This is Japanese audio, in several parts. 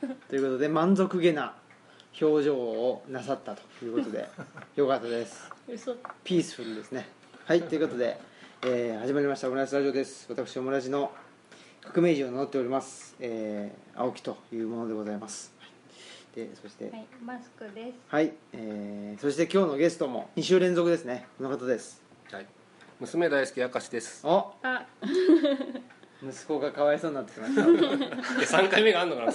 ということで満足げな表情をなさったということで よかったです。嘘。ピースフルですね。はいということで、えー始まりましたオムライスラジオです。私オムラジの革命児を名乗っております、えー青木というものでございます。でそしてはいマスクです。はい、えーそして今日のゲストも2週連続ですね。この方です。はい、娘大好き明石です。お。あ 息子がかわいそうになってきました。で三回目があんのかな。うん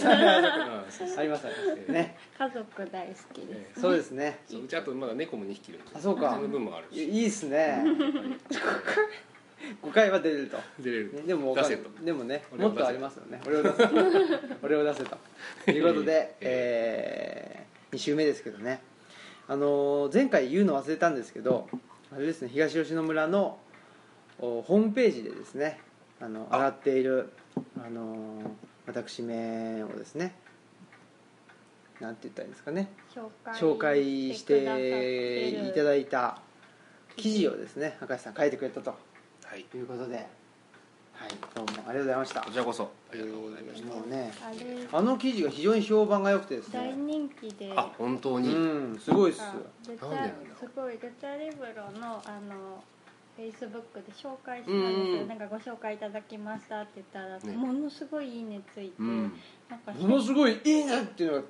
そうそうありますあります。ね。家族大好きです。そうですね。そううちあとまだ猫も2匹いるんであそうか。その分もあるいし。いいっすね。5回は出れると。出れるねでも出せと。でもね俺を出せもっとありますよね。俺を出せ 俺を出せと。ということで、え2週目ですけどね。あのー前回言うの忘れたんですけどあれですね東吉野村のおホームページでですねあの上がっているあのー私名をですねなんて言ったらいいんですかね。紹介紹介していたいだいた記事。をですね明石さん書いてくれたと。はい。ということで、はい、どうもありがとうございました。こちらこそありがとうございました。もうね、あの記事が非常に評判が良くてです大ね。人気で。あ本当うにん、すごいっす。なんでなんだすごいルチャリブロのあのフェイスブックで紹介したんうんです。ようん。なんかご紹介いただきましたって言ったら、ね。ものすごいいいねついて、うん。なんかものすごいいいねっていうのが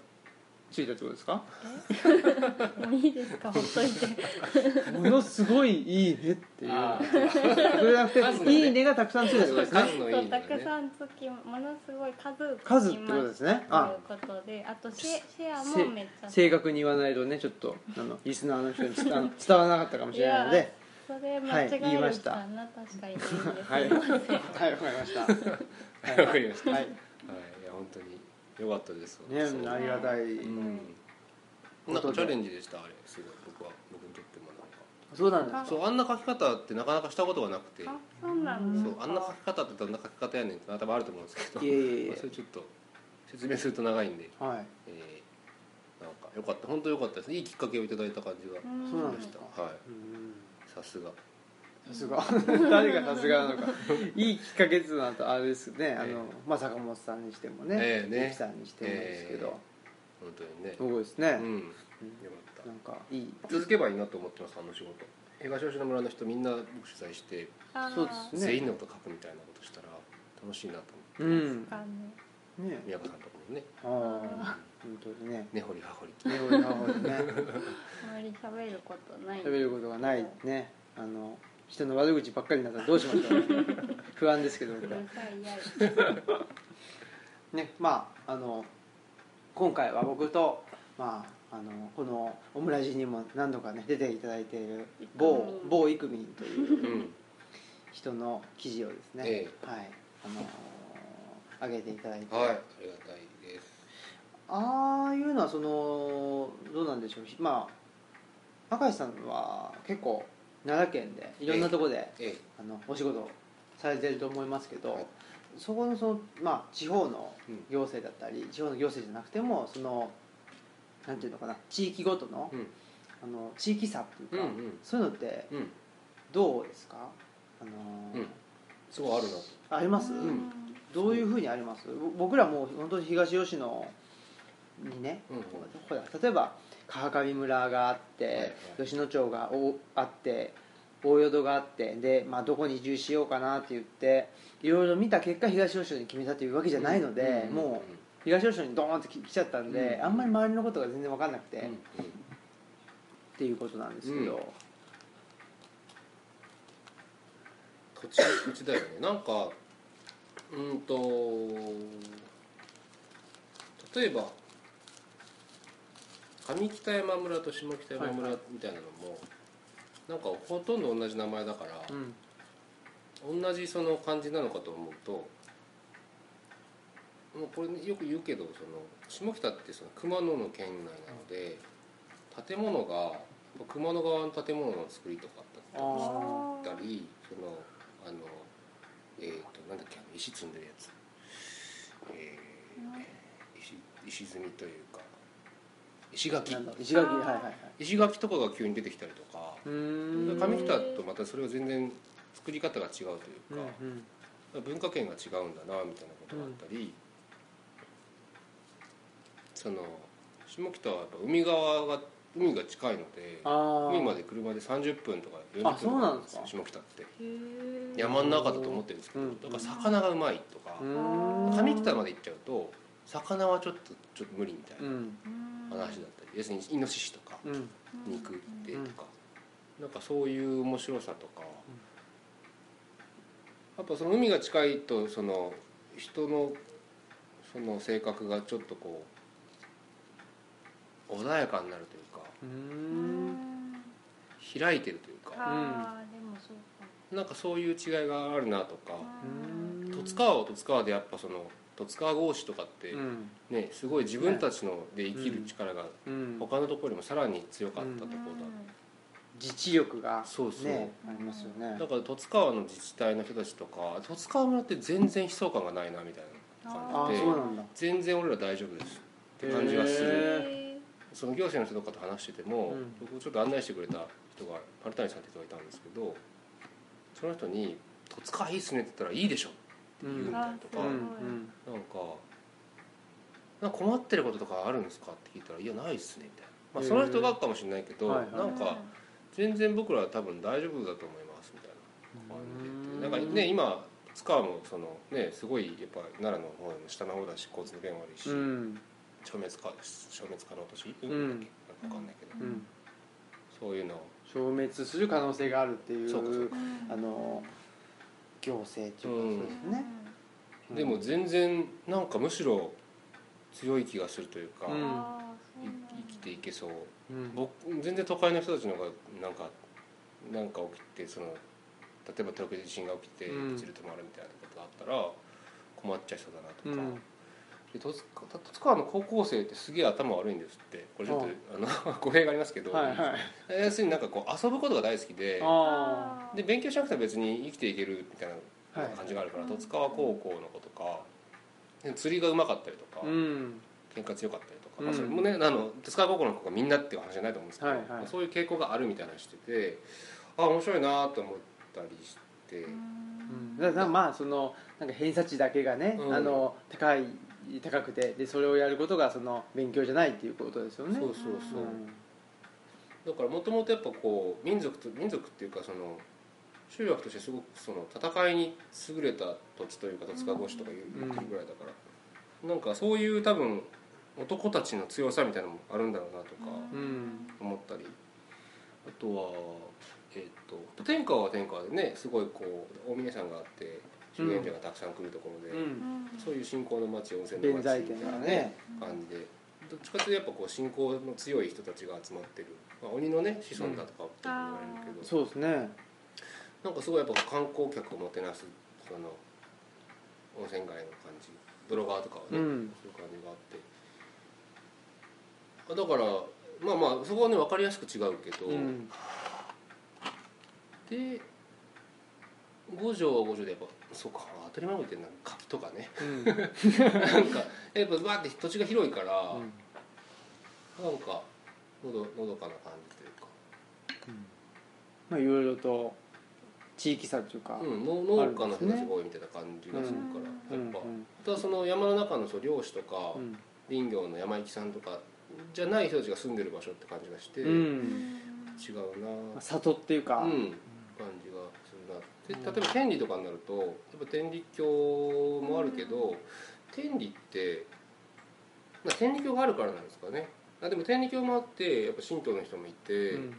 ついたってことですか？もういいですか？ほっといて。ものすごいいいねっていう。あそれじゃなくて、数のね。いいねがたくさんついたってことですね。数のねたくさんつきものすごい数つき数ってことですね。まあ。ということであとシェシェアせもめっちゃ正確に言わないとね、ちょっとあのリスナーの人に伝わ伝わらなかったかもしれないので。それ間はい違える言いました。かな確かにいいんですはい、はい、わかりました。わかりました。はい、はいいや本当に良かったです。ね、ありがたい。うん。なんかチャレンジでしたあれすごい僕は僕にとってもなんか。そうなんです。か。そうあんな書き方ってなかなかしたことがなくて。あそうなんですかそうあんな書き方ってどんな書き方やねんって多分あると思うんですけど。いえいえいえ。まあそれちょっと説明すると長いんで、はい。えーなんか良かった。本当良かったです。いいきっかけをいただいた感じがうん。そうなんでしたはい。うんさすが。さすが。誰がさすがなのか。いいきっかけっていうのはあれですね。あの、ええまあ、坂本さんにしてもね。ええね。ゆきさんにしてもですけど、本当にね。すごいですね、うん。よかなんかいい。った続けばいいなと思ってますあの仕事。東吉野村の人みんな僕取材して、あー。そうですね。全員のこと書くみたいなことしたら楽しいなとう思って、ん。確かに。ね。宮子さんとかもね。ああ本当にね。根掘り葉掘り。日本の方でね。あまり喋ることない。喋ることがないね。あの人の悪口ばっかりになったらどうしましょう。不安ですけどねまああの今回は僕とまああのこのオムラジにも何度かね出ていただいている某某イクミンといううん。人の記事をですね、えはいあの上げていただいて、はいありがたい。ですああいうのはそのどうなんでしょう。まあ赤石さんは結構奈良県でいろんなところで、えあのお仕事されてると思いますけど、はい。そこのその、まあ、地方のうん。行政だったり、地方の行政じゃなくてもそのなんていうのかな地域ごとの,、うん。あの地域差っていうか、うんうん。そういうのってうん。どうですか？あのーうん。すごいあるなと。あります、うん。どういうふうにあります？ぼ僕らもう本当に東吉野にね、うんうん。ほら例えば川上村があって、はいはい。吉野町がおあって大淀があってで、まあ、どこに移住しようかなって言っていろいろ見た結果東吉野に決めたというわけじゃないので、うんうんうんもう東吉野にドーンって来ちゃったんで、うんあんまり周りのことが全然分かんなくて、っうんうん。ていうことなんですけど、うん土地土地だよね。なんかうんと例えば上北山村と下北山村みたいなのも、なんかほとんど同じ名前だから、うん。同じその感じなのかと思うともうこれ、ね、よく言うけどその下北ってその熊野の県内なので建物が熊野側の建物の作りとかだったりそのあのえっ、となんだっけあの石積んでるやつ、えー石石積みというか石垣。なんだ石垣はいはいはい。石垣とかが急に出てきたりとか。上北とまたそれは全然作り方が違うというか、うんうん。文化圏が違うんだなみたいなことがあったり、その下北はやっぱ海側が海が近いので海まで車で30分とか40分なんですか。下北って。山の中だと思ってるんですけど、うんだから魚がうまいとか。上北まで行っちゃうと魚はちょっとちょっと無理みたいうん。な話だったり要するにイノシシとかうん。肉でとか、なんかそういう面白さとか、やっぱその海が近いとその人のその性格がちょっとこう穏やかになるというか。開いてるというか。ああでもそうか。なんかそういう違いがあるなとか。うん。十津川は十津川でやっぱその十津川郷士とかってうんねすごい自分たちので生きる力が他のところよりもさらに強かったところだ自治力がそうそうありますよねだから十津川の自治体の人たちとか十津川村って全然悲壮感がないなみたいな感じで全然俺ら大丈夫ですって感じがするその行政の人とかと話してても、うん僕ちょっと案内してくれた人が丸谷さんって人がいたんですけどその人に「十津川いいっすね」って言ったら「いいでしょ」って言うみたいなとか、なんか「なんか困ってることとかあるんですか?」って聞いたら「いやないっすね」みたいな、まあ、その人がかもしれないけど、はなんか全然僕らは多分大丈夫だと思いますみたいな。感じでなんかね今津川もそのねすごいやっぱ奈良の方の下の方だし交通の便悪いし、うん。消滅か消滅可能都市、うん。なん。だっけなんかわかんないけど、うん。そういうのを。消滅する可能性があるっていうそうかそうあの行政っていうかそうですね。うん。でも全然なんかむしろ強い気がするというか、生きていけそう。うん。僕全然都会の人たちの方がなんかなんか起きてその例えば東京で地震が起きてうん。物流止まるみたいなことがあったら困っちゃいそうだなとか、うんで十津十津川の高校生ってすげえ頭悪いんですって。これちょっとあの 語弊がありますけど、はいはい。要するになんかこう遊ぶことが大好きで。で勉強しなくても別に生きていけるみたいな感じがあるから、はい十津川高校の子とかで釣りがうまかったりとか、あうん。喧嘩強かったりとか、うん。まあ、それもねあの十津川高校の子がみんなっていう話じゃないと思うんですけど、はいはい。まあそういう傾向があるみたいなのしててあ面白いなと思ったりして、うん。だからまあそのなんか偏差値だけがね、うん。あの高い高くてでそれをやることがその勉強じゃないっていうことですよね。そうそうそう、うんだからもともとやっぱこう民族と民族っていうかその集落としてすごくその戦いに優れた土地というか十津川越しとかいうぐらいだから、なんかそういう多分男たちの強さみたいなのもあるんだろうなとかうん。思ったり。あとはえっ、と天川は天川でねすごいこう大峰山があって修験者がたくさん来るところで、うん。そういう信仰の町温泉の町弁財天がね。感じで。どっちかというとやっぱこう信仰の強い人たちが集まってる、まあ、鬼のね子孫だとかって言われるけど、そうですね。なんかすごいやっぱ観光客をもてなすその温泉街の感じ。泥川とかはね、うん。そういう感じがあって。あだからまあまあそこはね分かりやすく違うけど、うん。で五条は五条でやっぱそうか当たり前のこと言ってんな柿とかね。うん。なんかやっぱバーって土地が広いから、なんかのどのどかな感じというか、まあいろいろと地域差というかうん、の農家の人たちが多いみたいな感じがするから、うんやっぱ、うんあとはその山の中のそう漁師とか、うん。林業の山行さんとかじゃない人たちが住んでる場所って感じがして、う違んうな里っていうか。うん、感じで例えば天理とかになるとやっぱ天理教もあるけど、天理って、まあ、天理教があるからなんですかね。あでも天理教もあってやっぱ神道の人もいて、うん。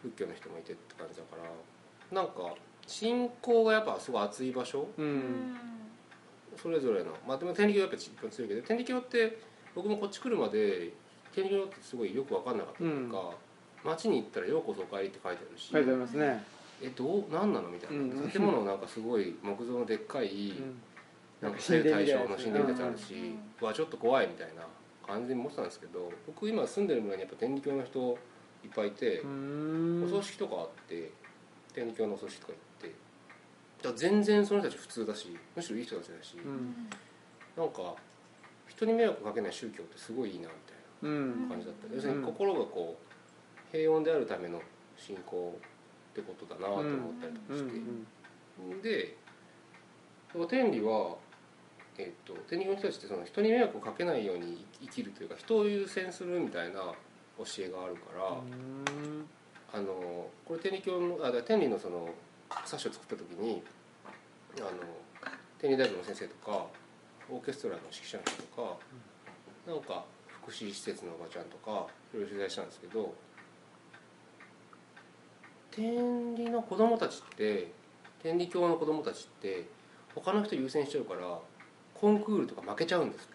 仏教の人もいてって感じだからなんか信仰がやっぱすごい熱い場所？ううん。んそれぞれの。まあでも天理教はやっぱ一番強いけど天理教って僕もこっち来るまで天理教ってすごいよく分かんなかったというか、街に行ったら「ようこそお帰り」って書いてあるし。書いてありますねえどう何なの？みたいな、うん。建物なんかすごい木造のでっかい、うん。なんか神殿大みたいなやつ正の神殿みたいなやつあるし、うわちょっと怖いみたいな感じで思ってたんですけど僕今住んでる村にやっぱ天理教の人いっぱいいて、お葬式とかあって天理教のお葬式とか行ってだ全然その人たち普通だしむしろいい人たちだし、うん。なんか人に迷惑かけない宗教ってすごいいいなみたいうんな感じだった、要するに心がこう平穏であるための信仰ってことだなと思ったりとかうん。して、でだから天理はえー、と天理教の人たちってその人に迷惑をかけないように生きるというか人を優先するみたいな教えがあるから、うん。あのこれ天理教のあ天理のその冊子を作った時にあの天理大学の先生とかオーケストラの指揮者の人とか、なんか福祉施設のおばちゃんとかいろいろ取材したんですけど天理の子供たちって天理教の子供たちって他の人優先しちゃうからコンクールとか負けちゃうんです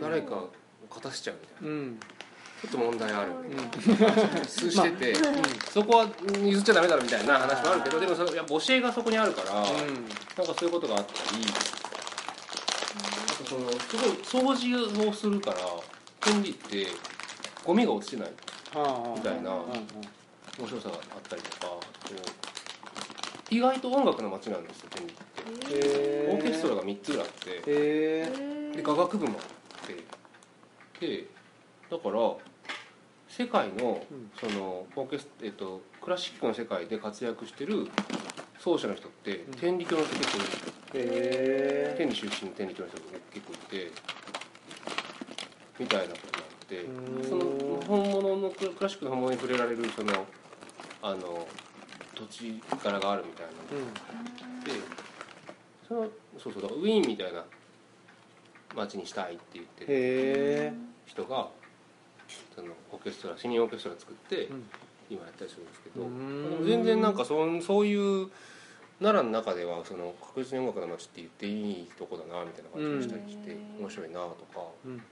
誰かを勝たせちゃうみたいな。うん。ちょっと問題ある。うん。数してて、そこは譲っちゃダメだろみたいな話もあるけどでもそのやっぱ教えがそこにあるから、なんかそういうことがあったりあとそのすごい掃除をするから天理ってゴミが落ちてないみたいな面白さがあったりとか意外と音楽の街なんですよ天理って。へオーケストラが3つぐらいあってで雅楽部もあって。でだから世界のうん。そのオーケス、えっと、クラシックの世界で活躍してる奏者の人ってん。天理教の人結構いる。天理出身の天理教の人が結構いてみたいなことがあって。うん。その本物のクラシックの本物に触れられるそのあの土地柄があるみたいな。のでそのそうそうだウィーンみたいな街にしたいって言ってる人がそのオーケストラ市民オーケストラ作ってうん。今やったりするんですけど、うん。全然なんかそんそういう奈良の中ではその確実に音楽の街って言っていいとこだなみたいな感じがしたりして、うん面白いなとか。うん。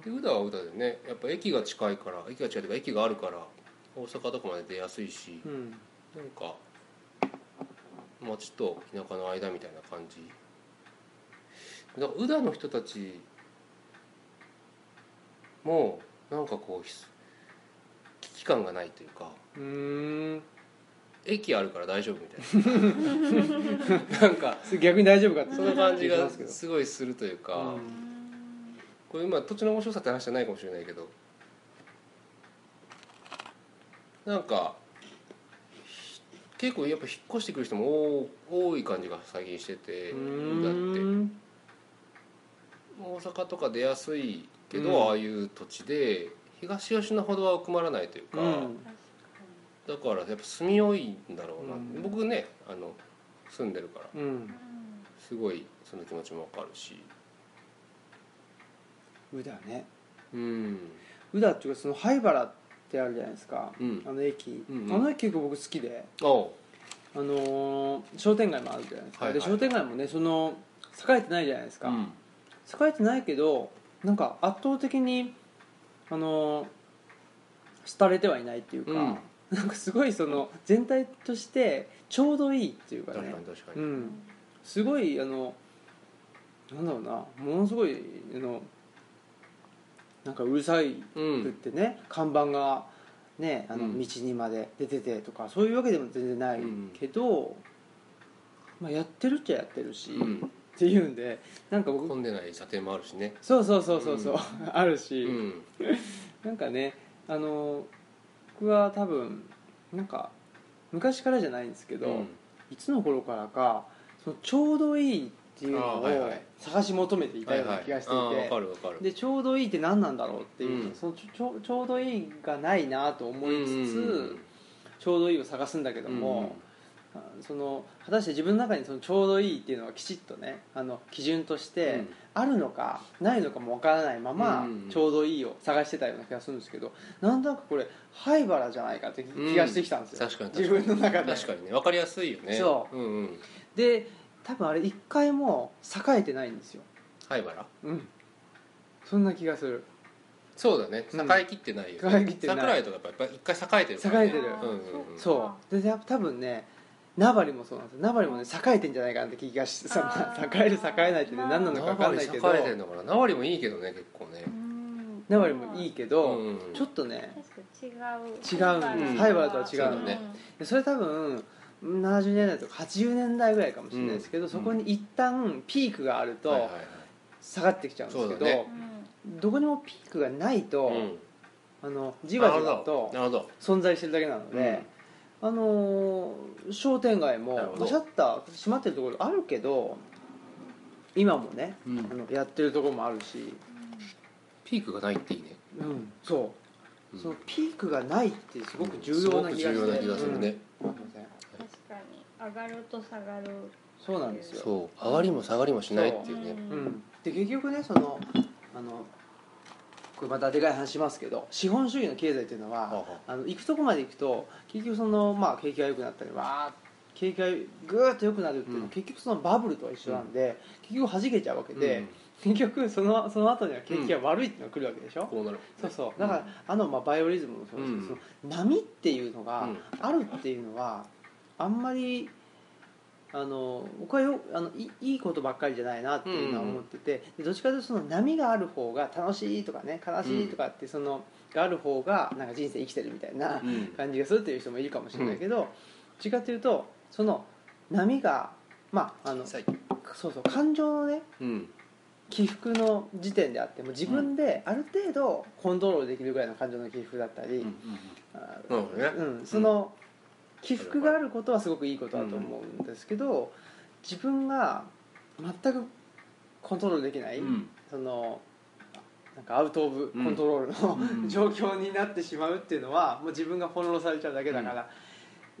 で宇田は宇田でねやっぱ駅が近いから駅が近いというか駅があるから大阪とかまで出やすいし、うん。なんか町と田舎の間みたいな感じ。だから宇田の人たちもなんかこうひ危機感がないというかうん。駅あるから大丈夫みたいな。なんか逆に大丈夫かって。その感じがすごいするというか、うん。これ今土地の面白さって話じゃないかもしれないけどなんかひ結構やっぱ引っ越してくる人も多多い感じが最近しててうだってん。大阪とか出やすいけど、うん。ああいう土地で東吉野ほどは奥まらないというか、うん。だからやっぱ住みよいんだろうな、うん。僕ねあの住んでるからうん。すごいその気持ちもわかるし。宇田ね。うん。宇田っていうかその灰原ってあるじゃないですか、うん。あの駅、うんうん。あの駅結構僕好きで。おう。あのー商店街もあるじゃないですか、はいはい。で商店街もねその栄えてないじゃないですか、うん。栄えてないけどなんか圧倒的にあのー廃れてはいないっていうか、なんかすごいその全体としてちょうどいいっていうか確ねかに確かに、うん、すごいあのなんだろうな。ものすごいあのなんかうるさいうん。くってね、看板がねあのうん。道にまで出ててとかそういうわけでも全然ないうん。けど、まあ、やってるっちゃやってるし、っうん。ていうんでなんか僕混んでない査定もあるしね。そうそうそうそうそう、うん。あるし、うん。なんかねあの僕は多分なんか昔からじゃないんですけど、うん。いつの頃からかそのちょうどいいっていうのを探し求めていたような気がしていて、でちょうどいいって何なんだろうっていう、うん。そのちょちょうどいいがないなと思いつつ、うんちょうどいいを探すんだけども、あその果たして自分の中にそのちょうどいいっていうのがきちっとねあの基準としてうん。あるのかないのかもわからないまま、うんちょうどいいを探してたような気がするんですけどなんとなくこれ灰原じゃないかって気がしてきたんですよ、確かに自分の中で。確かにね。分かりやすいよね。そう。うんうん。で多分あれ一回も栄えてないんですよ。灰原？うん。そんな気がする。そうだね。うん。栄えきってないよ栄えきってない。桜井とかやっぱ一回栄えてるからね。栄えてる。うんうんうん。そう。で多分ね名張もそうなんですよ。名張もね栄えてんじゃないかなって気がしてさ栄える栄えないってね何なのか分かんないけど。栄えてんのかな？名張もいいけどね結構ね。うん名張もいいけど、うんちょっとね違う。違うんです。灰原とは違うの。ねでそれ多分70年代とか80年代ぐらいかもしれないですけど、うん。そこに一旦ピークがあるとはいはい下がってきちゃうんですけど、そうだね。どこにもピークがないと、はいうん。あのじわじわとなるほど。存在してるだけなので、あのー商店街もシャッター閉まってるところあるけど今もね、うん。あのやってるところもあるし、ピークがないっていいね。うん、そう、うん。そのピークがないってすごく重要な気がして、すごく重要な気がするね、うん。すいません確かに上がると下がるそうなんですよそう上がりも下がりもしないっていうね。う。んうん、で結局ねそのあのこれまたでかい話しますけど資本主義の経済っていうのは、はああ。の行くとこまで行くと結局その、まあ、景気が良くなったりわー景気がぐーっと良くなるっていうのは、うん。結局そのバブルとは一緒なんで、結局弾けちゃうわけで、うん。結局そのその後には景気が悪いっていうのが来るわけでしょ、こうなる。そうそう。だから、あの、まあ、バイオリズムもそうですけど、うん。その波っていうのがうん。あるっていうのはあんまりあの僕はよあのいいいことばっかりじゃないなっていうのは思ってて、でどっちかというとその波がある方が楽しいとかね悲しいとかってその、がある方がなんか人生生きてるみたいなうん。感じがするっていう人もいるかもしれないけど、どっちかというとその波がまああの最そうそう感情のねうん。起伏の時点であっても自分である程度コントロールできるぐらいの感情の起伏だったり、うんあなるほどね。うん、その起伏があることはすごくいいことだと思うんですけど自分が全くコントロールできない、うん。そのなんかアウト・オブ・うん。コントロールの、うん。状況になってしまうっていうのはもう自分が翻弄されちゃうだけだから、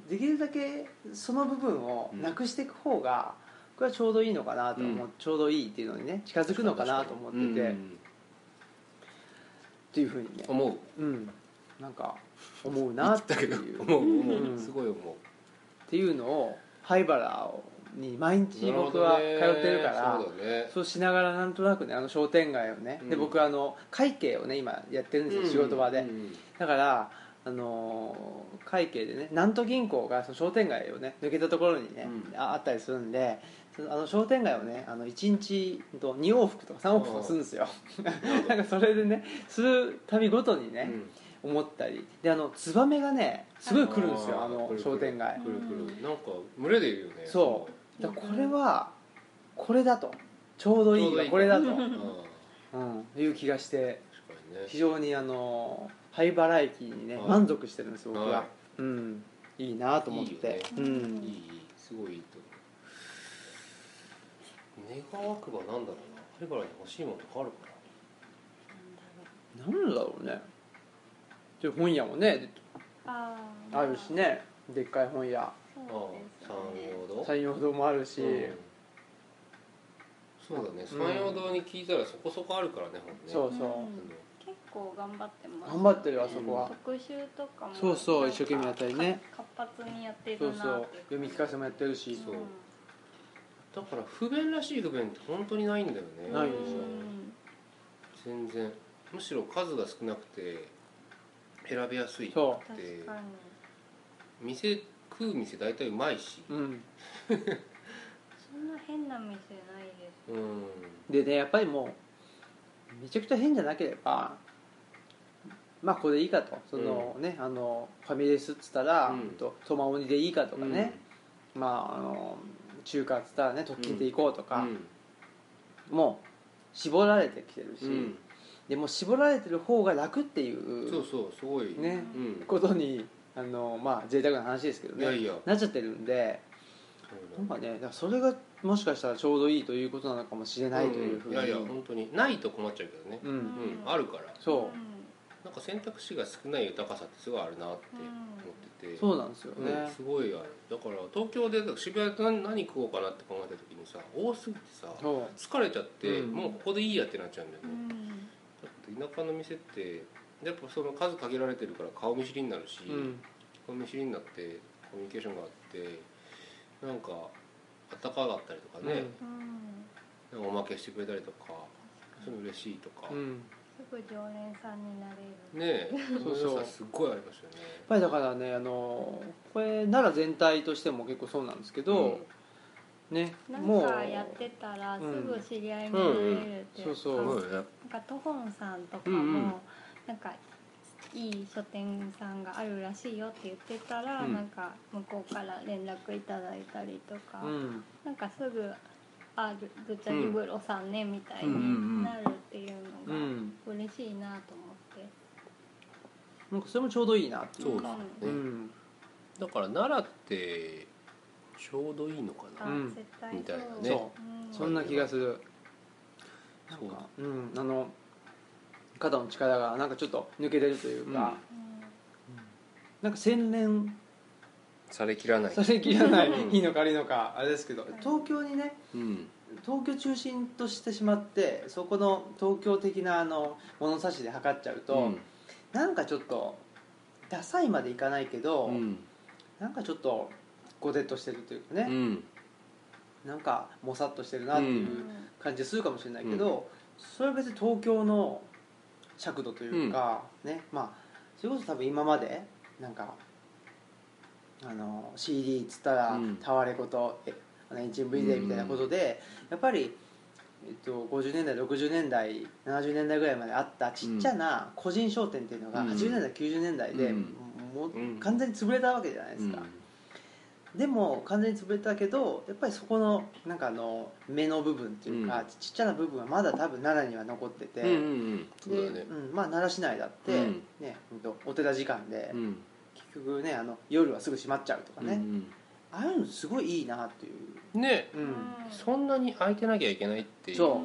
できるだけその部分をなくしていく方がこれはちょうどいいのかなと思う、うん。ちょうどいいっていうのにね近づくのかなと思ってて、うん。っていうふうにね、思う。うん、なんか思うなってだけどいう。思う思う、う。んすごい思う。っていうのを灰原に毎日僕は通ってるからそうだね。そうしながらなんとなくねあの商店街をね、でうん。僕あの会計をね今やってるんですよ、仕事場で、うん。だからあのー会計でね南都銀行がその商店街をね抜けたところにね、うん。ああったりするんであの商店街をねあの1日と2往復とか3往復とかするんですよ。なんか それでねする度ごとにね、思ったり。であのツバメがねすごい来るんですよあの商店街。くるくる。なんか群れでいるよね。そう。だこれはこれだと。ちょうどいいわこれだと、うん。いう気がして。非常にあの灰原駅にねはい満足してるんです僕は、はい。うん。いいなと思って。うん。いいいい。すごいいいと思う。願わくばなんだろうな。灰原に欲しいものとかあるかなんだろうねで本屋もねあー。あるしねでっかい本屋。なそうですよね。山陽堂山陽堂もあるし、うん。そうだね。うん山陽堂に聞いたらそこそこあるからね本ね。そうそう、うん。結構頑張ってます。頑張ってるよあそこは。特集とかもそうそう一生懸命やったりね。活発にやってるなって。そうそう。読み聞かせもやってるし。そう。だから不便らしい不便って本当にないんだよね。ないですよ全然。むしろ数が少なくて選びやすい。そ確でかに。店食う店大体うまいし。ううん。そんな変な店ないです。うん。でねやっぱりもうめちゃくちゃ変じゃなければまあここでいいかと。その、ねあのファミレスっつったら、うん。とトマオニでいいかとかね、まああの中華っつったらね特勤で行こうとか、もう絞られてきてるし、うんうんでも絞られてる方が楽っていそううそうすごい。ねうん。ことにあのまあ贅沢な話ですけどね。いやいや。なっちゃってるんで。なんかねだからそれがもしかしたらちょうどいいということなのかもしれないというふうに、ん。いやいや本当に。ないと困っちゃうけどね。ううん。んあるから。そなんか選択肢が少ない豊かさってすごいあるなって思ってて。そうなんですようんね、すごいある。だから東京で渋谷で何何食おうかなって考えた時にさ多すぎてさ疲れちゃって、うん。もうここでいいやってなっちゃうんだよね、田舎の店ってやっぱその数限られてるから顔見知りになるし、うん。顔見知りになってコミュニケーションがあってなんかあったかかったりとかね、うん。なんかおまけしてくれたりとかそういうの嬉しいとか、ねうん。すぐ常連さんになれる。えそうそう。すっごいありますよね。やっぱりだからねあのこれ奈良全体としても結構そうなんですけど、ねなんもう。かやってたらすぐ知り合いになれるっていうか、うん。そうそうなんかトホンさんとかも、うんうん。なんかいい書店さんがあるらしいよって言ってたら、うん。なんか向こうから連絡いただいたりとか、うん。なんかすぐ「あるぐちゃり風呂さんね」みたいになるっていううのんが嬉しいなと思って。なんかそれもちょうどいいなっていうか。そうだね、うんだから奈良ってちょうどいいのかな、あ、うん絶対そうみたいなね。そうん。そんな気がするなんかうんあの肩の力がなんかちょっと抜けれるというか、なんか洗練。されきらない。されきらない。うん。いいのか悪いのかあれですけど東京にねうん。東京中心としてしまってそこの東京的なあの物差しで測っちゃうと、うん。なんかちょっとダサいまでいかないけど、うん。なんかちょっとゴテッとしてるというかね、うん。なんかもさっとしてるなっていううん感じするかもしれないけど、それは別に東京の尺度というか、ねまあそれこそ多分今までなんかあの CD っつったらうん。タワレコと HMV でみたいなことで、やっぱり、えっと、50年代60年代70年代ぐらいまであったちっちゃな個人商店っていうのがうん。80年代90年代で、うん。もううん完全に潰れたわけじゃないですか。でも完全に潰れたけどやっぱりそこのなんかあの目の部分っていうか、うん。ちっちゃな部分はまだ多分奈良には残ってて、うんうんうん。でだね。うんまあ、奈良市内だって、うん。ねお寺時間で、うん。結局ねあの夜はすぐ閉まっちゃうとかね、うんああいうのすごいいいなっていう、うんね。うん。そんなに空いてなきゃいけないっていう。そう。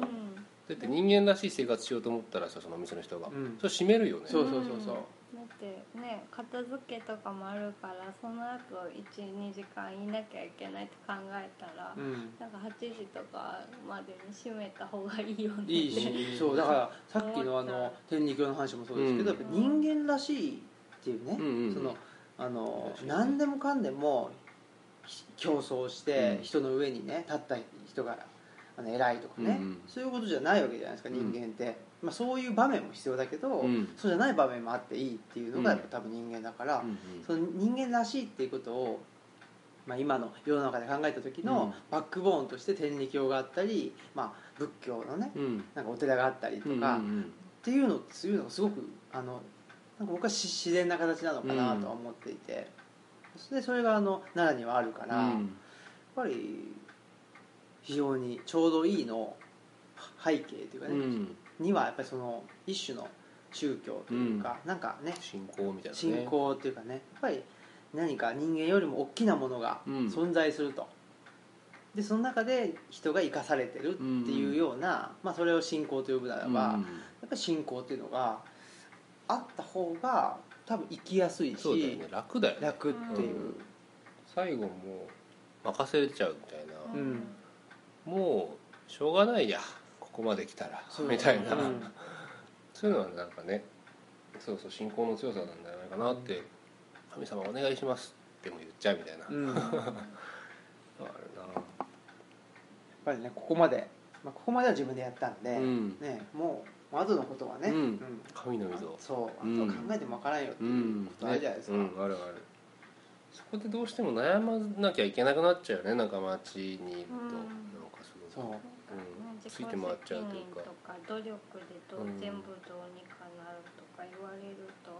だって人間らしい生活しようと思ったらさそのお店の人が、うん。それ閉めるよね。そうそうそうそう。だってね片付けとかもあるからその後12時間いなきゃいけないって考えたら、うん。なんか8時とかまでに閉めた方がいいよねいいし。そうだからさっきのあの天理教の話もそうですけど、うん。やっぱ人間らしいっていうね、うんうんそのあの何でもかんでもひ競争してうん。人の上にね立った人があの偉いとかね、うんうん。そういうことじゃないわけじゃないですか人間って、まあ、そういう場面も必要だけど、うん。そうじゃない場面もあっていいっていうのがうん。やっぱ多分人間だから、うんその人間らしいっていうことを、まあ、今の世の中で考えた時のうん。バックボーンとして天理教があったり、まあ、仏教のねうん。うんなんかお寺があったりとか、うんうんっていうのっていうのがすごくあのなんか僕はし自然な形なのかなとは思っていて、でそれがあの奈良にはあるから、やっうんぱり非常にちょうどいいの背景というかね、うんにはやっぱりその一種の宗教というか、なんかね信仰みたいなね。信仰っていうかねやっぱり何か人間よりも大きなものがうん。存在すると、でその中で人が生かされてるっていうような、まあ、それを信仰と呼ぶならば、やっぱり信仰っていうのがあった方が多分生きやすいし、そうだよね。楽だよね。楽っていう、最後もう任せちゃうみたいな、うん。もうしょうがないやここまで来たらみたいな、うん。そういうのはなんかねそうそう信仰の強さなんじゃないかなって、神様お願いしますっても言っちゃうみたいな、うん。やっあるなぱりねここまで、まあ、ここまでは自分でやったんで、うん。ね、もう後のことはね、うん。神の溝。そう。うん。あと考えてもわからんよってういうんことあるじゃないですか、ねうん、あるある。そこでどうしても悩まなきゃいけなくなっちゃうよねなんか街にいると、うん。なんかすごいて回っちゃうというかとか努力でどう全部どうにか。なるとか言われると、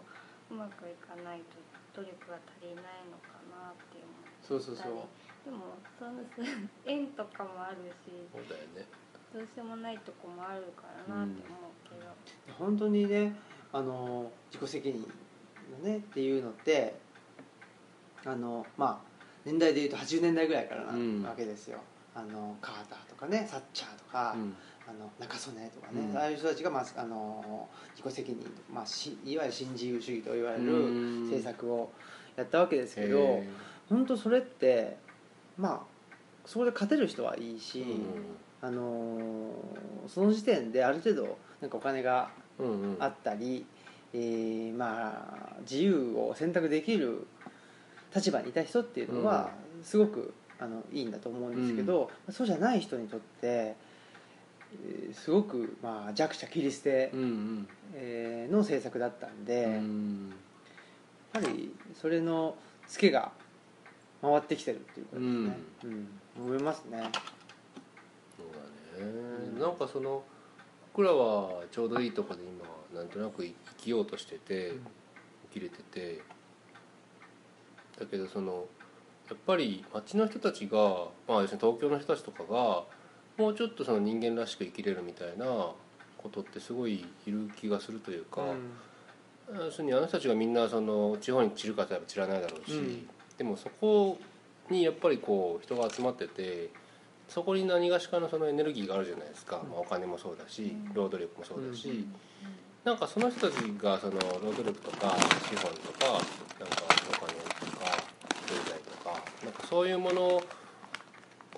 うまくいかないと努力が足りないのかなって思ったりそうそうそう。でもその 縁とかもあるしそうだよね。どうしようもないとこもあるからなって思うけど、本当にねあの自己責任のねっていうのってあのまあ年代でいうと80年代ぐらいからなうんわけですよ、あのカーターとかねサッチャーとか、うん。あの中曽根とかね、うん。ああいう人たちが、まあ、あの自己責任とか、まあ、しいわゆる新自由主義と言われるうん。政策をやったわけですけど、へ本当それってまあそこで勝てる人はいいし、ーあのーその時点である程度なんかお金がうんうん。あったり、えーまあ自由を選択できる立場にいた人っていうのはすごくあのいいんだと思うんですけど、そうじゃない人にとって、えーすごく、まあ、弱者切り捨て、うんうん。えーの政策だったんで、うやっんぱりそれのツケが回ってきてるっていうことですね、うん。思いますね。そうだね、なんかその僕らはちょうどいいとこで今なんとなく生きようとしてて、生きれてて。だけどそのやっぱり町の人たちが、まあ、要するに東京の人たちとかがもうちょっとその人間らしく生きれるみたいなことってすごいいる気がするというか、要するにあの人たちがみんなその地方に散るかといえば散らないだろうし、うん。でもそこにやっぱりこう人が集まっててそこに何がしかのそのエネルギーがあるじゃないですか、まあ、お金もそうだし労働力もそうだし、なんかその人たちがその労働力とか資本とかなんかお金とか経済とかなんかそういうもの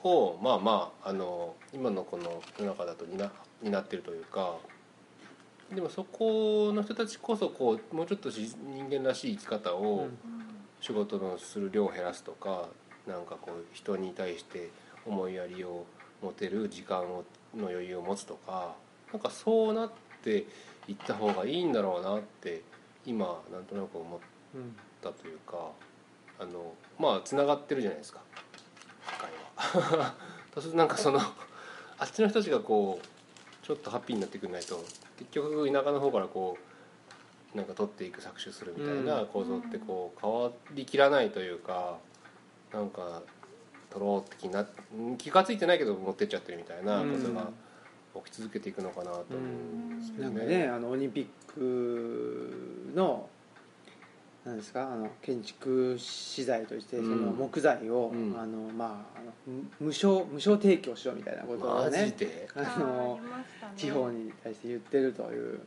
をまあまああの今のこの世の中だと担担ってるというかでもそこの人たちこそこうもうちょっとし人間らしい生き方を仕事のする量を減らすとかなんかこう人に対して思いやりを持てる時間をの余裕を持つとかなんかそうなっていった方がいいんだろうなって今なんとなく思ったというかあのまあつながってるじゃないですか。社会は。そうするとなんかそのあっちの人たちがこうちょっとハッピーになってくれないと結局田舎の方からこうなんか取っていく搾取するみたいな構造ってこう変わりきらないというかなんか取ろうって気にな気が付いてないけど持ってっちゃってるみたいなことが起き続けていくのかなと思うんですけどなんかねあのオリンピックのなんですか？あの建築資材としてそのうん木材を、うん。あのまああの無無償無償提供しようみたいなことをマジねで？あの地方に対して言ってるというこ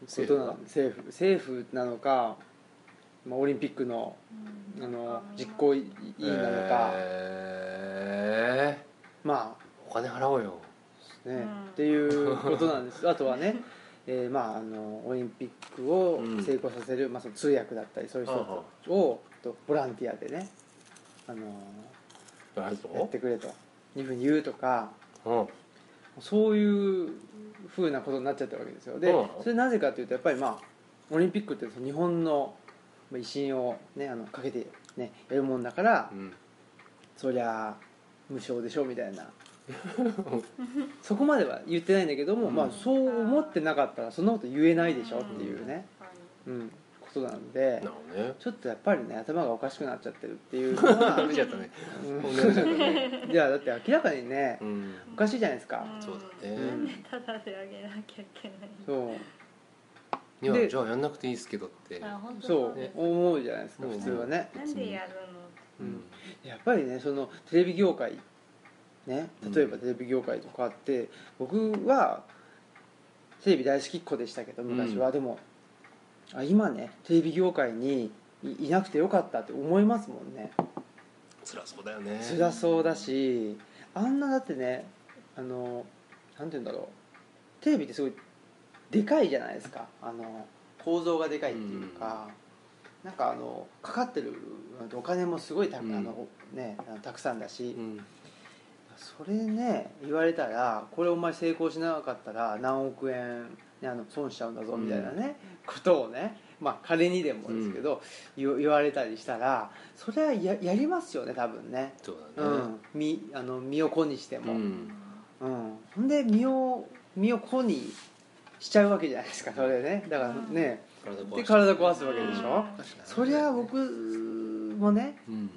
と政府がなんで政府。政府なのか、まあ、オリンピックのうん。あの実行委員なのか、えまーお金払おうよ。あね、うん。っていうことなんです。あとはね えーまあ、あのオリンピックを成功させる、まあ、その通訳だったりそういう人をとボランティアでね、あのやってくれと。いうふうに言うとかうん。そういうふうなことになっちゃったわけですよ。でうん。それなぜかというとやっぱりまあオリンピックってその日本のまあ威信を、ね、あのかけて、ね、やるもんだから、うん。そりゃ無償でしょみたいな そこまでは言ってないんだけども、うん。まあ、そう思ってなかったらそんなこと言えないでしょっていうね、うん、ことなんでね。ちょっとやっぱりね頭がおかしくなっちゃってるっていうのは 出ちゃったね。うん。本音出ちゃったね。いやだって明らかにねうん。おかしいじゃないですか、そうだね。なんであげなきゃいけないそう。いやでじゃあやんなくていいですけどって。そう。です思うじゃないですかうん。普通はね、なんでやるの？うん。やっぱりねそのテレビ業界ね。例えばテレビ業界とかって僕はテレビ大好きっ子でしたけど昔は、うんでもあ今ねテレビ業界にいいなくてよかったって思いますもんね。辛そうだよね。辛そうだしあんなだってねあのなんて言うんだろう。テレビってすごいでかいじゃないですか。あの構造がでかいっていうか、なんかあのかかってるお金もすごいた,、うん。あのね、たくさんだし、うんそれね言われたらこれお前成功しなかったら何億円、ね、あの損しちゃうんだぞみたいなね、ことをねまあ仮にでもですけど、言言われたりしたらそれはややりますよね多分ね、そううだね。ん、身あの身を粉にしても、ううん。んほんで身を身を粉にしちゃうわけじゃないですかそれね。だからね、体壊で体壊すわけでしょ、うん。そりゃ僕もねうん。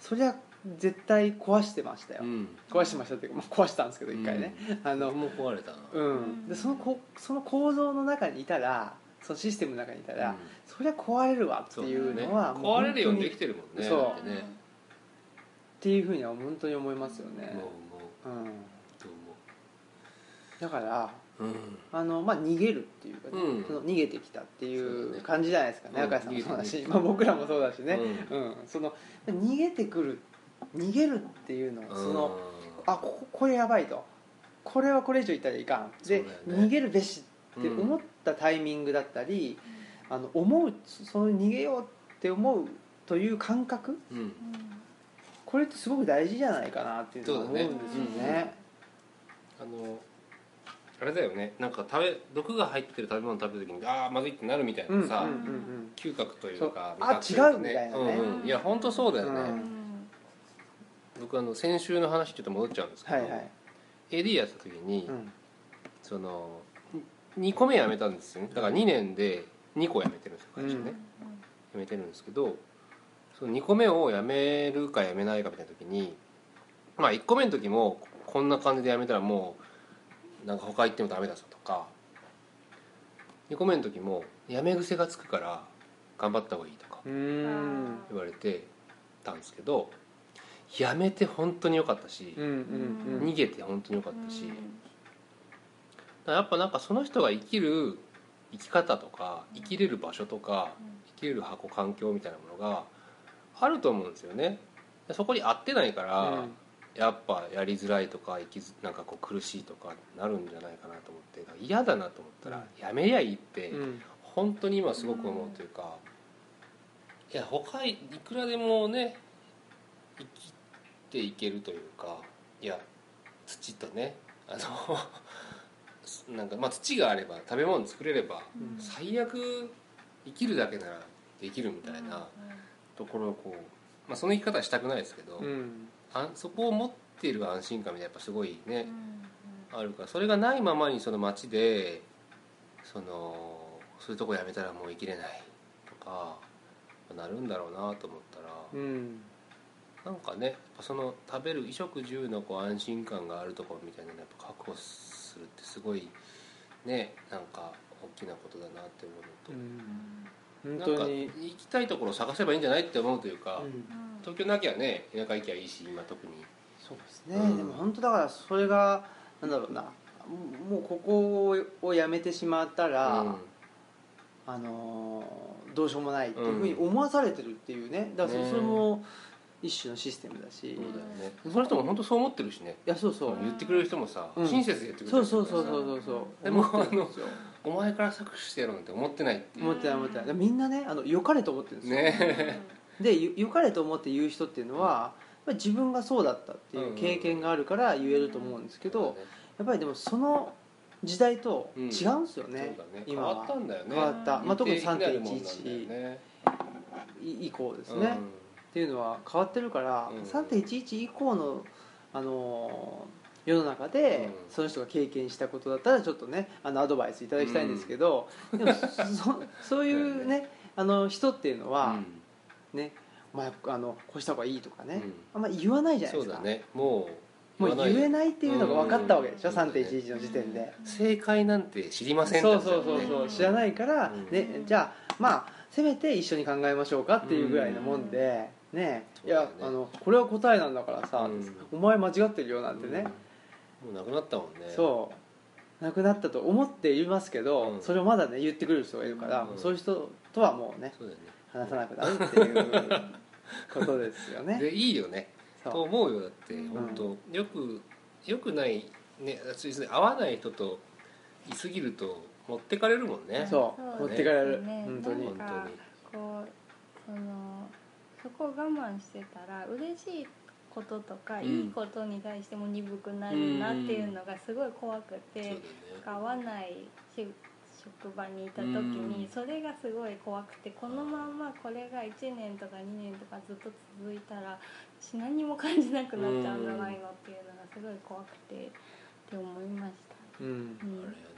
そりゃ絶対壊してましたよ、うん。壊してましたっていうか、まあ、壊したんですけど一回ね、あの僕も壊れたな。うん、でそのこその構造の中にいたらそのシステムの中にいたら、うん。そりゃ壊れるわっていうのは、ね。壊れるようにできてるもんねそう。だってね。っていうふうには本当に思いますよね。もう、ん、どだからあの、まあ、逃げるっていうかね、うん。その逃げてきたっていそう感じじゃないですかねうん。赤井さんもそうだし、まあ、僕らもそうだしね、ううん。その逃げてくる逃げるっていうのはその、あこここれやばいと。これはこれ以上いったらいかん。で、ね。逃げるべしって思ったタイミングだったり、あの思うその逃げようって思うという感覚うん。うんこれってすごく大事じゃないかなっていうのは思うんですよね。あのあれだよね。なんか食べ毒が入ってる食べ物食べた時にああまずいってなるみたいうんうんなさ、うん。嗅覚というかそう。あ味覚というか違うみたいなね。うんうん。いや本当そうだよね、うん僕あの先週の話ちょっと戻っちゃうんですけど、はいはい。AD やった時に、うん。その2個目辞めたんですよね。だから2年で2個辞めてるんですよ会社ね、辞めてるんですけどその2個目を辞めるか辞めないかみたいな時にまあ1個目の時もこんな感じで辞めたらもうなんか他行ってもダメだぞとか2個目の時も辞め癖がつくから頑張った方がいいとか言われてたんですけどやめて本当に良かったし、うんうんうん。逃げて本当に良かったし、やっぱなんかその人が生きる生き方とか生きれる場所とか生きれる箱環境みたいなものがあると思うんですよね。でそこに合ってないから、うん。やっぱやりづらいとか生きずなんかこう苦しいとかなるんじゃないかなと思って嫌だなと思ったらやめりゃいいって、うん。本当に今すごく思うというか、いや他いくらでもね生きていけるというかいや土とねあの なんかまあ土があれば食べ物作れれば、うん。最悪生きるだけならできるみたいなところをこう、まあ、その生き方はしたくないですけど、うん。あそこを持っている安心感みたいなやっぱすごいね、あるからそれがないままにその街でそのそういうとこやめたらもう生きれないとかなるんだろうなと思ったら、うんなんかねその食べる衣食住のこう安心感があるところみたいなのやっぱ確保するってすごいねなんか大きなことだなって思うのと、本当なんか行に。きたいところを探せばいいんじゃないって思うというか、うん。東京なきゃね田舎行きゃいいし今特に。そうですね、うん。でも本当だからそれがなんだろうな。もうここをやめてしまったら、うん。あのーどうしようもないっていうふうに思わされてるっていうね。だからそれも一種のシステムだし、そういだよね。その人も本当そう思ってるしね。やそうそう、言ってくれる人もさ、うん。親切で言ってくれるそうそうそうそうそうそう。でも思ってるんですよお前から搾取してやろうなんて思ってないっていう。思ってない思ってない。みんなねあの良かれと思ってるんですよ、ね。でよ良かれと思って言う人っていうのは、やっぱり自分がそうだったっていう経験があるから言えると思うんですけど、やっぱりでもその時代と違うんですようだね。変今は。わったんだよね。変わった、まあ、特に似て非なるもんなんだよ3.11ね以降ですね、うんっていうのは変わってるから、うん。3.11以降の、あのー世の中で、うん。その人が経験したことだったらちょっとねあのアドバイスいただきたいんですけど、でもそそういうね あの人っていうのは、ねお前あのこうした方がいいとかね、あんま言わないじゃないですか、そうだね。もうもう言えいないっていうのが分かったわけでしょ、うん。3.11の時点で、正解なんて知りませんそうそうそううそう知らないから、うん。ね、じゃあまあせめて一緒に考えましょうかっていうぐらいのもんで、ねいやあのこれは答えなんだからさ、うん。お前間違ってるよなんてね、もうなくなったもんね。そう。なくなったと思っていますけど、うん。それをまだね言ってくれる人がいるから、うん。そういう人とはもうねね。話さなくなるっていうことですよね。でいいよね。そう。と思うよだってん本当。よくよくないねつい合わない人といすぎると持ってかれるもんね。そう。そう持ってかれる、ね本当に本当に。こうそのそこを我慢してたら嬉しいこととか、うん。いいことに対しても鈍くなるなっていうのがすごい怖くて、そうだよね。合わないし職場にいた時にうん。それがすごい怖くてこのままこれが1年とか2年とかずっと続いたら私何も感じなくなっちゃうんじゃないのっていうのがすごい怖くてって思いました。うん。うん。あれよ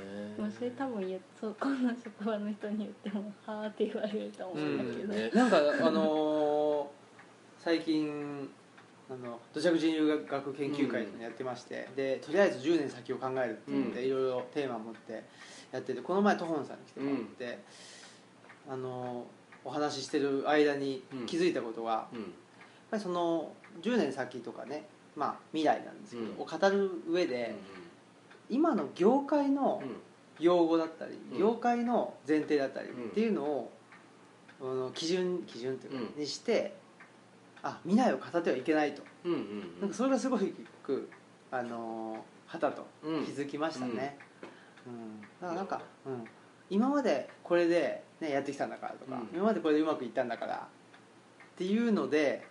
ねもうそれ多分言うそ この職場の人に言っても「はあ」って言われると思うんだけど、ねなんかあのー最近あの土着人類学研究会っていうのやってまして、でとりあえず10年先を考えるって言って、うん。いろいろテーマを持ってやっててこの前トホンさんに来てもらって、あのーお話ししてる間に気づいたことが、やっうんぱりその10年先とかね、まあ、未来なんですけど、うん。を語る上で、今の業界のうん。用語だったり、うん。業界の前提だったりっうん。ていうのを、あの基準基準というか、うん。にしてあ未来を語ってはいけないと、うんうんなんかそれがすごくあのはたとうん。気づきましたね、うん。だからなんか、うん、今までこれで、ね、やってきたんだからとか、うん。今までこれでうまくいったんだからっていうので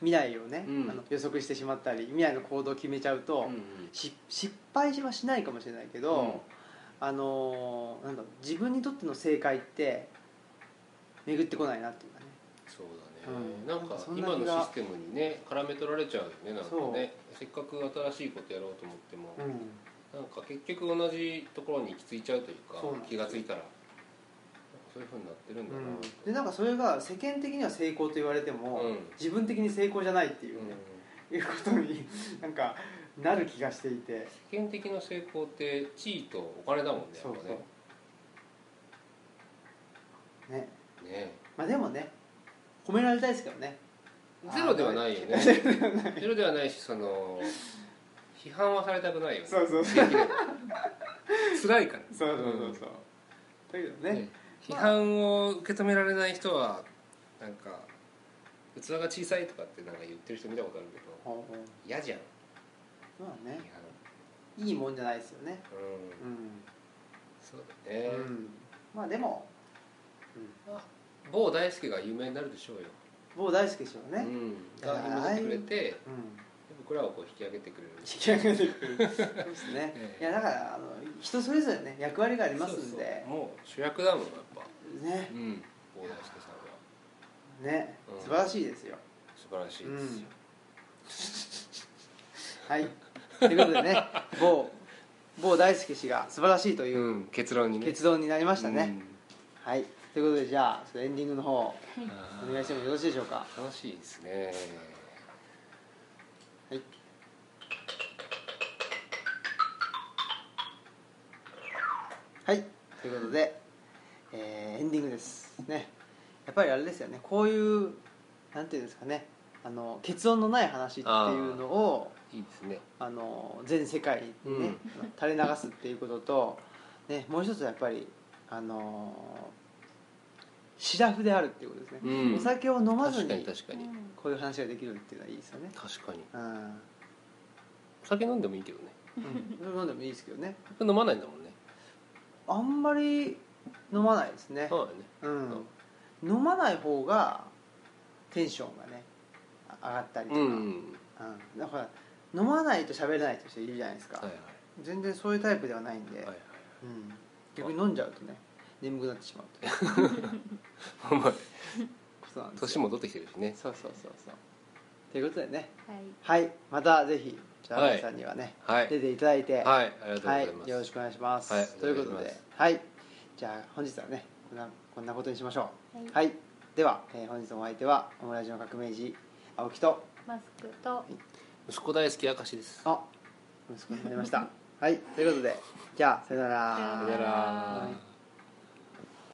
未来をね、うん。あの予測してしまったり未来の行動を決めちゃうと、し失敗はしないかもしれないけど、あのーなんだろう自分にとっての正解って巡ってこないなっていうかね。そうだね、うん。なんかそんな今の気がシステムにね絡め取られちゃうよねなんかね。せっかく新しいことやろうと思っても、うなんか結局同じところに行き着いちゃうというかそうなんです気がついたらそういうふうになってるんだな、ん、でなんかそれが世間的には成功と言われても、うん。自分的に成功じゃないっていううん。ね、いうことに なんかなる気がしていて。世間的な成功って地位とお金だもんねそうそう。ね。ぱね。ねまあでもね褒められたいですけどね。ゼロではないよね。ゼロではない。しその批判はされたくないよね。そうそうそう。辛いから。そうそうそうそう。だけどねね批判を受け止められない人はなんか器が小さいとかってなんか言ってる人見たことあるけど嫌じゃん。まあね。批いいもんじゃないですよね。判うん。うそうだね、ん、うん、まあでも、うん、まあ某大輔が有名になるでしょうよ、某大輔氏はね、うん、が今出てくれてうん僕らをこう引き上げてくれる引き上げてくるそうですね、ええ。いやだからあの人それぞれね役割がありますんで。もう主役だもんやっぱ。ね。うん大大輔さんは。ね、うん。素晴らしいですよ。素晴らしいですよ、はい。ということでね某某大輔氏が素晴らしいといううん結論にね。結論になりましたね、うん。はい。ということでじゃあエンディングの方お願いしてもよろしいでしょうか？楽しいですねはい。はい。ということで、えーエンディングですね。やっぱりあれですよね。こういうなんていうんですかね。あの結論のない話っていうのをいいですね。あの全世界にね、うん。垂れ流すっていうことと、ね、もう一つはやっぱりあのシラフであるっていうことですね、うん。お酒を飲まず確かにに確かに。こういう話ができるっていうのはいいですよね。確かに。うん。お酒飲んでもいいけどね。うん。飲んでもいいですけどね。飲まないんだもんね。あんまり飲まないですね。そうだね。うん、飲まない方がテンションがねあ上がったりとか、うん、うんだから飲まないと喋れないって人いるじゃないですか、はいはい。全然そういうタイプではないんで、はいはい。うん、逆に飲んじゃうとね眠くなってしまうと。い うお前。ことなんですよ。年も取ってきてるしね。そうそうそうそう。ということでね。はい。はい。またぜひじゃあはい皆さんにはね、はい。出ていただいて。はい。ありがとうござはいます、い。よろしくお願いします、はい。ということで。お願いします。はい。じゃあ本日はねこんなこんなことにしましょう。はい。はい、では、えー本日のお相手はオムラジの革命児青木とマスクと息子大好き明石です。あ息子になりました。はい。ということでじゃあさよなら。さよさよなら